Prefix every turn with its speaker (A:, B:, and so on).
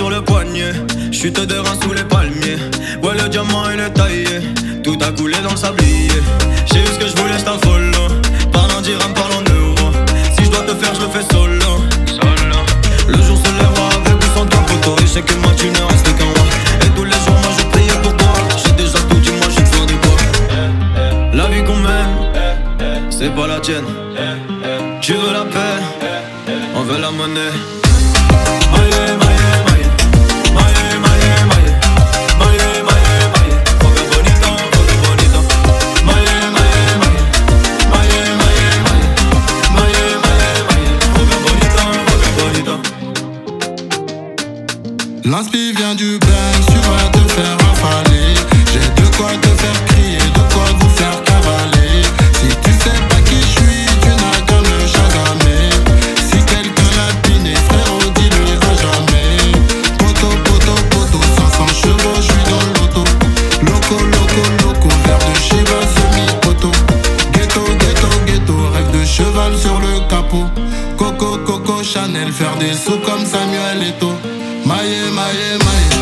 A: sur le poignet. Chute de reins sous les palmiers. Ouais, le diamant il est taillé. Tout a coulé dans le sablier. J'ai eu ce que je voulais, un follow. Parlant d'Iran, parlant d'euro. Si je dois te faire, je le fais solo. Solo. Le jour se lèvera avec ou sans toi, photo. Et je sais que moi tu ne restes qu'un roi. Et tous les jours, moi je priais pour toi. J'ai déjà tout dit, moi je suis faire du quoi. La vie qu'on mène, c'est pas la tienne. Tu veux la paix, on veut la monnaie.
B: J'ai de quoi te faire crier, de quoi vous faire cavaler. Chanel, faire des sous comme Samuel Eto'o. Maïe, maïe, maïe.